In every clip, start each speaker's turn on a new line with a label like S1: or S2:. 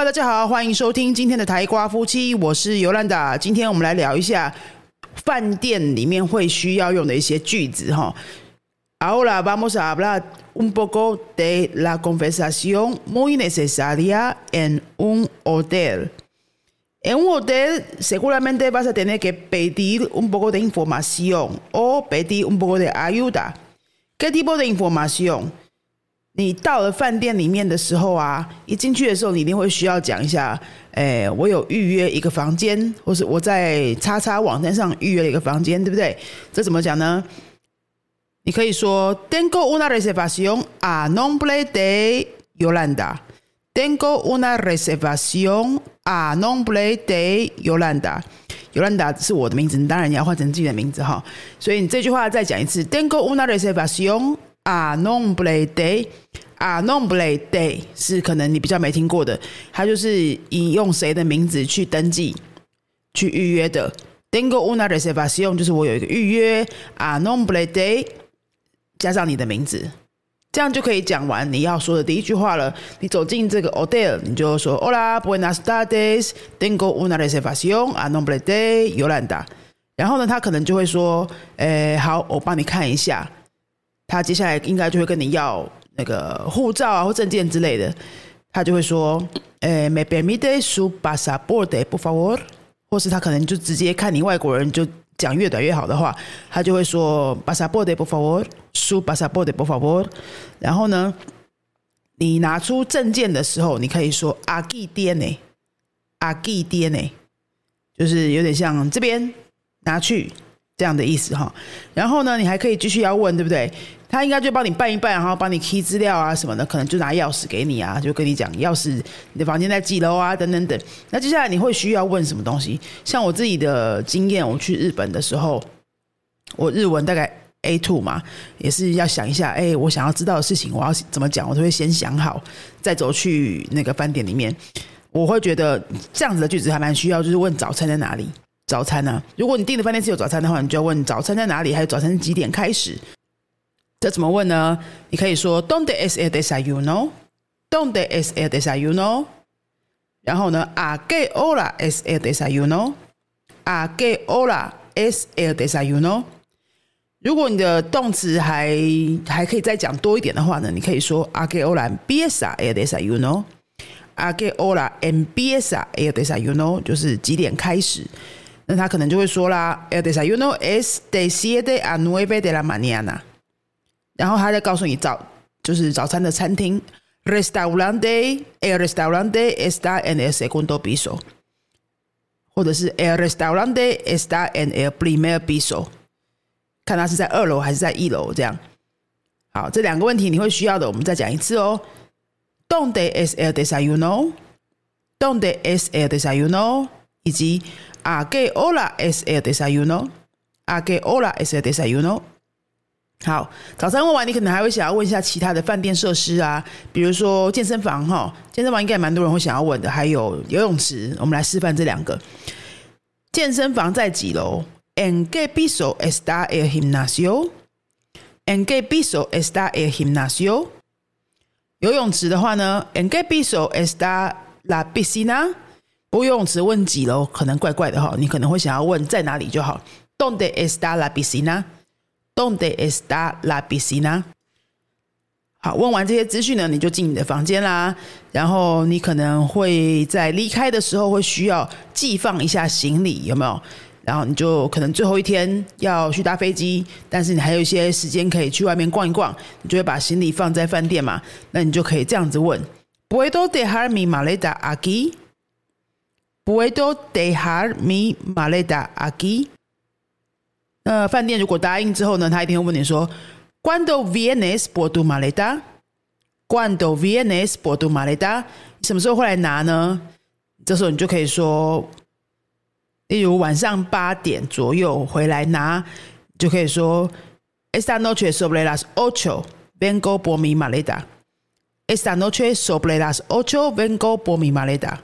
S1: Hello，大家好，欢迎收听今天的台瓜夫妻，我是尤兰达。今天我们来聊一下饭店里面会需要用的一些句子哈。Ahora vamos a hablar un poco de la conversación muy necesaria en un hotel. En un hotel seguramente vas a tener que pedir un poco de información o pedir un poco de ayuda. ¿Qué tipo de información? 你到了饭店里面的时候啊，一进去的时候，你一定会需要讲一下，诶，我有预约一个房间，或是我在叉叉网站上预约了一个房间，对不对？这怎么讲呢？你可以说，Tengo una reservación a nombre de Yolanda。Tengo una reservación a nombre de Yolanda。Yolanda 是我的名字，你当然你要换成自己的名字哈。所以你这句话再讲一次，Tengo una reservación 啊 nombre de。啊 nombre de 是可能你比较没听过的，它就是以用谁的名字去登记、去预约的。Dengo una reservación 就是我有一个预约啊 nombre de。加上你的名字，这样就可以讲完你要说的第一句话了。你走进这个 hotel，你就说 Hola, buenas tardes, tengo una reservación a nombre de Yolanda。然后呢，他可能就会说，诶，好，我帮你看一下。他接下来应该就会跟你要那个护照啊或证件之类的。他就会说，诶，me permite su pasaporte por favor？或是他可能就直接看你外国人就。讲越短越好的话，他就会说 “pasaporte por favor”，输 “pasaporte por favor”。然后呢，你拿出证件的时候，你可以说 “aquí tiene”，“aquí tiene”，就是有点像这边拿去这样的意思哈。然后呢，你还可以继续要问，对不对？他应该就帮你办一办，然后帮你 key 资料啊什么的，可能就拿钥匙给你啊，就跟你讲钥匙，你的房间在几楼啊，等等等。那接下来你会需要问什么东西？像我自己的经验，我去日本的时候，我日文大概 A two 嘛，也是要想一下，哎，我想要知道的事情，我要怎么讲，我都会先想好，再走去那个饭店里面。我会觉得这样子的句子还蛮需要，就是问早餐在哪里？早餐呢？如果你订的饭店是有早餐的话，你就要问早餐在哪里？还有早餐几点开始？这怎么问呢？你可以说 "Donde es el desayuno? Donde es el desayuno?" 然后呢，"A qué hora es el desayuno? A qué hora es el desayuno?" 如果你的动词还还可以再讲多一点的话呢，你可以说 "A qué hora empieza el desayuno? A qué hora empieza el desayuno?" 就是几点开始？那他可能就会说啦，"El desayuno es de siete a nueve de la mañana." 然后他再告诉你早就是早餐的餐厅，restaurante el restaurante está en el segundo piso，或者是 el restaurante está en el primer piso，看他是在二楼还是在一楼这样。好，这两个问题你会需要的，我们再讲一次哦。Donde es el desayuno？Donde es el desayuno？以及 a qué hora es el desayuno？a qué hora es el desayuno？好，早餐问完，你可能还会想要问一下其他的饭店设施啊，比如说健身房哈，健身房应该蛮多人会想要问的，还有游泳池。我们来示范这两个，健身房在几楼？En qué piso está el gimnasio？En qué piso está el gimnasio？游泳池的话呢？En qué piso está la piscina？不游泳池问几楼可能怪怪的哈，你可能会想要问在哪里就好。¿Dónde está la Donde está la piscina？好，问完这些资讯呢，你就进你的房间啦。然后你可能会在离开的时候会需要寄放一下行李，有没有？然后你就可能最后一天要去搭飞机，但是你还有一些时间可以去外面逛一逛，你就会把行李放在饭店嘛。那你就可以这样子问：Puedo dejar mi maleta aquí？Puedo dejar mi maleta aquí？那饭店如果答应之后呢，他一定会问你说：“Cuando vienes por tu maleta？Cuando vienes por tu maleta？什么时候会来拿呢？”这时候你就可以说，例如晚上八点左右回来拿，就可以说：“Esta noche sobre las ocho vengo por mi maleta。”Esta noche sobre las ocho vengo por mi maleta。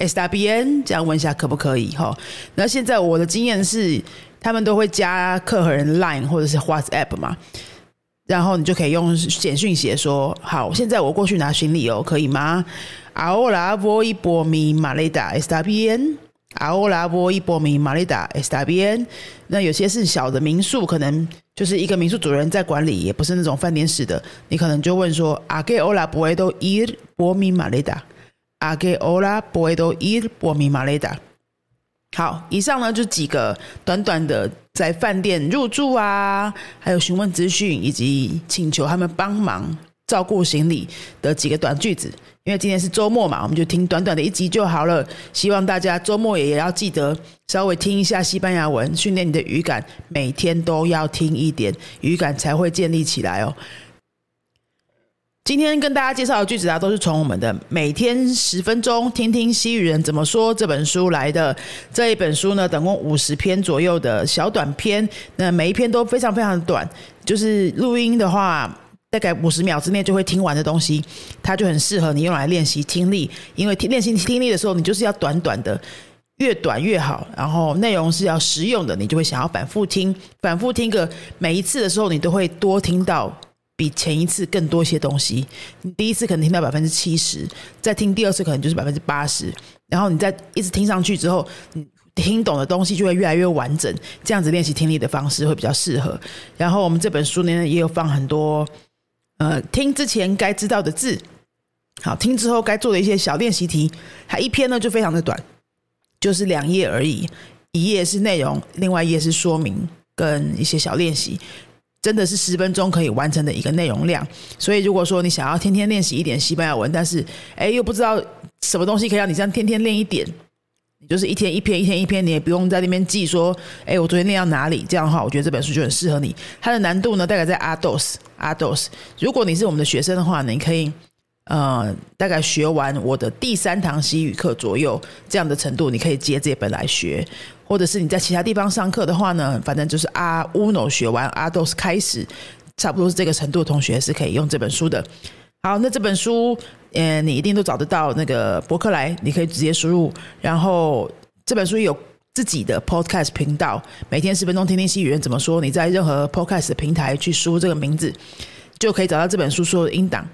S1: Está bien？这样问一下可不可以？哈，那现在我的经验是。他们都会加客和人 Line 或者是 WhatsApp 嘛，然后你就可以用简讯写说：“好，现在我过去拿行李哦，可以吗？”Ahora voy por mi maleta, está bien? Ahora voy por mi maleta, está bien? 那有些是小的民宿，可能就是一个民宿主人在管理，也不是那种饭店式的，你可能就问说：“¿A qué hora puedo ir por mi maleta? ¿A qué hora puedo ir por mi maleta？” 好，以上呢就几个短短的在饭店入住啊，还有询问资讯以及请求他们帮忙照顾行李的几个短句子。因为今天是周末嘛，我们就听短短的一集就好了。希望大家周末也也要记得稍微听一下西班牙文，训练你的语感，每天都要听一点，语感才会建立起来哦。今天跟大家介绍的句子啊，都是从我们的《每天十分钟听听西语人怎么说》这本书来的。这一本书呢，总共五十篇左右的小短篇，那每一篇都非常非常短，就是录音的话，大概五十秒之内就会听完的东西，它就很适合你用来练习听力。因为练习听力的时候，你就是要短短的，越短越好。然后内容是要实用的，你就会想要反复听，反复听个每一次的时候，你都会多听到。比前一次更多一些东西，你第一次可能听到百分之七十，再听第二次可能就是百分之八十，然后你再一直听上去之后，你听懂的东西就会越来越完整。这样子练习听力的方式会比较适合。然后我们这本书呢也有放很多，呃，听之前该知道的字，好听之后该做的一些小练习题。它一篇呢就非常的短，就是两页而已，一页是内容，另外一页是说明跟一些小练习。真的是十分钟可以完成的一个内容量，所以如果说你想要天天练习一点西班牙文，但是哎又不知道什么东西可以让你这样天天练一点，你就是一天一篇一天一篇，你也不用在那边记说，哎我昨天练到哪里？这样的话，我觉得这本书就很适合你。它的难度呢，大概在阿多斯阿多斯。如果你是我们的学生的话呢，你可以呃大概学完我的第三堂西语课左右这样的程度，你可以接这本来学。或者是你在其他地方上课的话呢，反正就是阿乌诺学完阿都是开始，差不多是这个程度的同学是可以用这本书的。好，那这本书，嗯，你一定都找得到那个博客来，你可以直接输入。然后这本书有自己的 podcast 频道，每天十分钟听听西语人怎么说。你在任何 podcast 平台去输这个名字，就可以找到这本书所有的音档，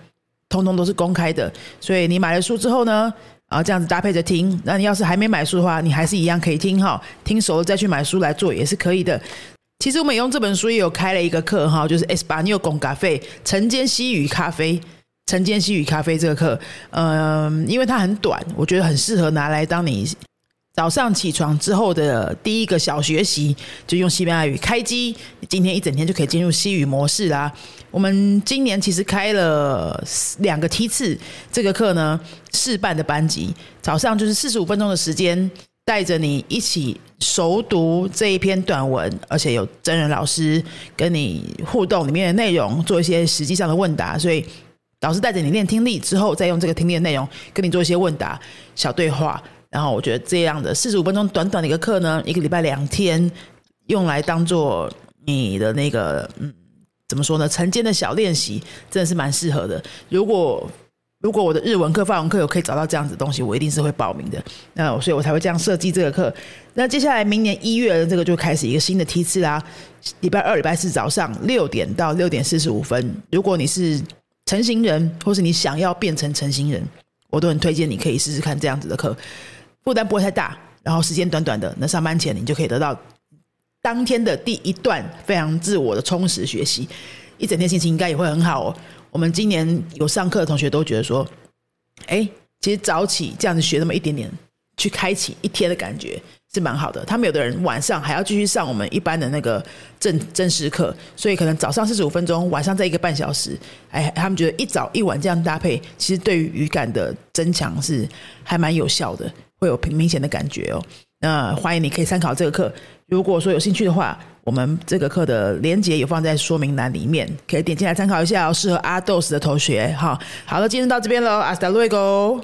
S1: 通通都是公开的。所以你买了书之后呢？啊，这样子搭配着听。那你要是还没买书的话，你还是一样可以听哈。听熟了再去买书来做也是可以的。其实我们用这本书也有开了一个课哈，就是 Espanol con café 晨间西语咖啡，晨间西语咖啡这个课，嗯，因为它很短，我觉得很适合拿来当你。早上起床之后的第一个小学习，就用西班牙语开机。今天一整天就可以进入西语模式啦。我们今年其实开了两个梯次，这个课呢试办的班级，早上就是四十五分钟的时间，带着你一起熟读这一篇短文，而且有真人老师跟你互动里面的内容，做一些实际上的问答。所以老师带着你练听力之后，再用这个听力的内容跟你做一些问答小对话。然后我觉得这样的四十五分钟短短的一个课呢，一个礼拜两天，用来当做你的那个嗯，怎么说呢？晨间的小练习真的是蛮适合的。如果如果我的日文课、法文课有可以找到这样子的东西，我一定是会报名的。那所以我才会这样设计这个课。那接下来明年一月的这个就开始一个新的梯次啦，礼拜二、礼拜四早上六点到六点四十五分。如果你是成型人，或是你想要变成成型人，我都很推荐你可以试试看这样子的课。负担不会太大，然后时间短短的，那上班前你就可以得到当天的第一段非常自我的充实学习，一整天心情应该也会很好哦。我们今年有上课的同学都觉得说，哎，其实早起这样子学那么一点点，去开启一天的感觉是蛮好的。他们有的人晚上还要继续上我们一般的那个正正式课，所以可能早上四十五分钟，晚上再一个半小时，哎，他们觉得一早一晚这样搭配，其实对于语感的增强是还蛮有效的。会有明显的感觉哦。那欢迎你可以参考这个课。如果说有兴趣的话，我们这个课的连接也放在说明栏里面，可以点进来参考一下哦。适合阿豆斯的同学哈。好了，今天到这边喽，阿斯达瑞狗